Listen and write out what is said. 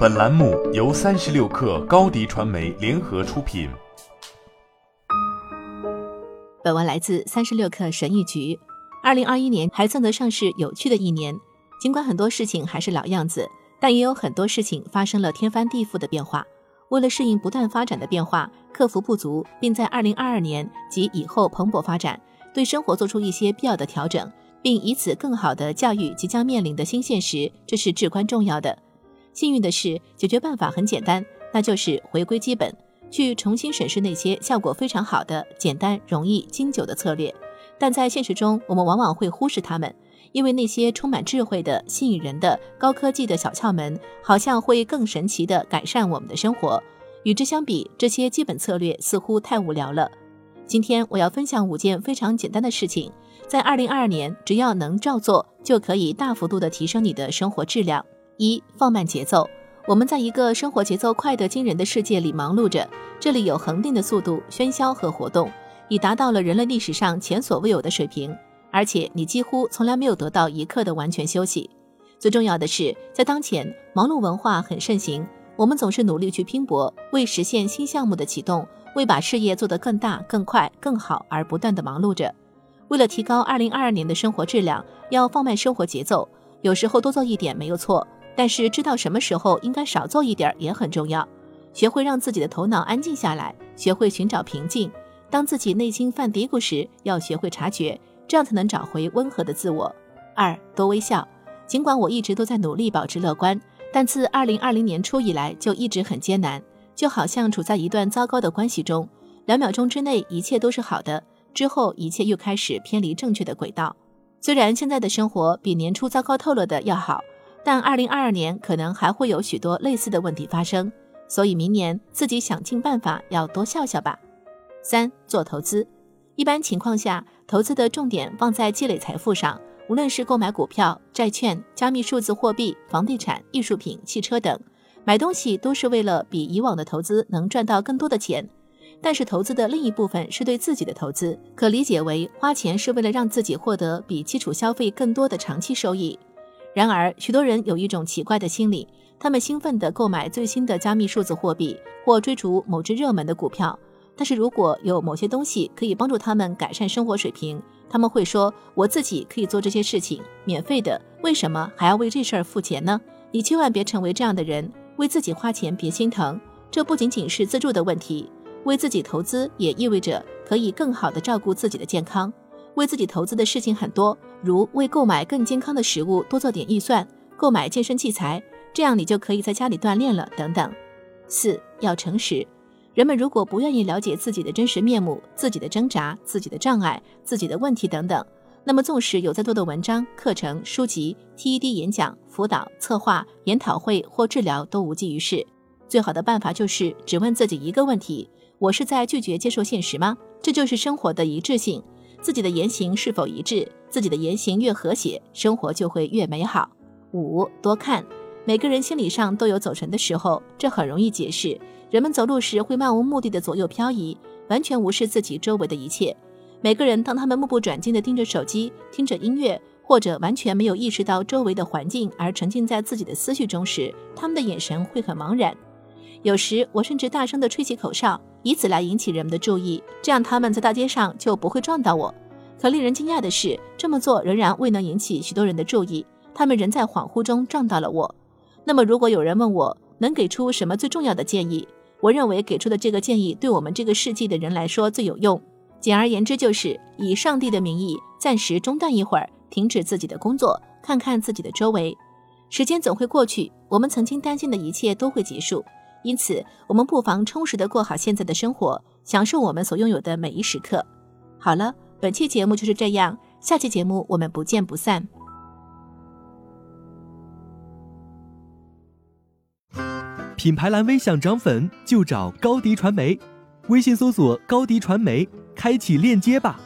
本栏目由三十六氪高低传媒联合出品。本文来自三十六氪神译局。二零二一年还算得上是有趣的一年，尽管很多事情还是老样子，但也有很多事情发生了天翻地覆的变化。为了适应不断发展的变化，克服不足，并在二零二二年及以后蓬勃发展，对生活做出一些必要的调整。并以此更好的教育即将面临的新现实，这是至关重要的。幸运的是，解决办法很简单，那就是回归基本，去重新审视那些效果非常好的、简单、容易、经久的策略。但在现实中，我们往往会忽视它们，因为那些充满智慧的、吸引人的、高科技的小窍门，好像会更神奇地改善我们的生活。与之相比，这些基本策略似乎太无聊了。今天我要分享五件非常简单的事情。在二零二二年，只要能照做，就可以大幅度的提升你的生活质量。一、放慢节奏。我们在一个生活节奏快得惊人的世界里忙碌着，这里有恒定的速度、喧嚣和活动，已达到了人类历史上前所未有的水平。而且你几乎从来没有得到一刻的完全休息。最重要的是，在当前忙碌文化很盛行，我们总是努力去拼搏，为实现新项目的启动，为把事业做得更大、更快、更好而不断的忙碌着。为了提高二零二二年的生活质量，要放慢生活节奏。有时候多做一点没有错，但是知道什么时候应该少做一点也很重要。学会让自己的头脑安静下来，学会寻找平静。当自己内心犯嘀咕时，要学会察觉，这样才能找回温和的自我。二多微笑。尽管我一直都在努力保持乐观，但自二零二零年初以来就一直很艰难，就好像处在一段糟糕的关系中，两秒钟之内一切都是好的。之后，一切又开始偏离正确的轨道。虽然现在的生活比年初糟糕透了的要好，但二零二二年可能还会有许多类似的问题发生。所以明年自己想尽办法要多笑笑吧。三、做投资。一般情况下，投资的重点放在积累财富上，无论是购买股票、债券、加密数字货币、房地产、艺术品、汽车等，买东西都是为了比以往的投资能赚到更多的钱。但是投资的另一部分是对自己的投资，可理解为花钱是为了让自己获得比基础消费更多的长期收益。然而，许多人有一种奇怪的心理，他们兴奋地购买最新的加密数字货币或追逐某只热门的股票。但是如果有某些东西可以帮助他们改善生活水平，他们会说：“我自己可以做这些事情，免费的，为什么还要为这事儿付钱呢？”你千万别成为这样的人，为自己花钱别心疼，这不仅仅是自助的问题。为自己投资也意味着可以更好地照顾自己的健康。为自己投资的事情很多，如为购买更健康的食物多做点预算，购买健身器材，这样你就可以在家里锻炼了等等。四要诚实。人们如果不愿意了解自己的真实面目、自己的挣扎、自己的障碍、自己的问题等等，那么纵使有再多的文章、课程、书籍、TED 演讲、辅导、策划、研讨会或治疗都无济于事。最好的办法就是只问自己一个问题。我是在拒绝接受现实吗？这就是生活的一致性。自己的言行是否一致？自己的言行越和谐，生活就会越美好。五多看，每个人心理上都有走神的时候，这很容易解释。人们走路时会漫无目的的左右漂移，完全无视自己周围的一切。每个人当他们目不转睛的盯着手机、听着音乐，或者完全没有意识到周围的环境而沉浸在自己的思绪中时，他们的眼神会很茫然。有时我甚至大声地吹起口哨。以此来引起人们的注意，这样他们在大街上就不会撞到我。可令人惊讶的是，这么做仍然未能引起许多人的注意，他们仍在恍惚中撞到了我。那么，如果有人问我能给出什么最重要的建议，我认为给出的这个建议对我们这个世纪的人来说最有用。简而言之，就是以上帝的名义暂时中断一会儿，停止自己的工作，看看自己的周围。时间总会过去，我们曾经担心的一切都会结束。因此，我们不妨充实的过好现在的生活，享受我们所拥有的每一时刻。好了，本期节目就是这样，下期节目我们不见不散。品牌蓝 V 想涨粉就找高迪传媒，微信搜索高迪传媒，开启链接吧。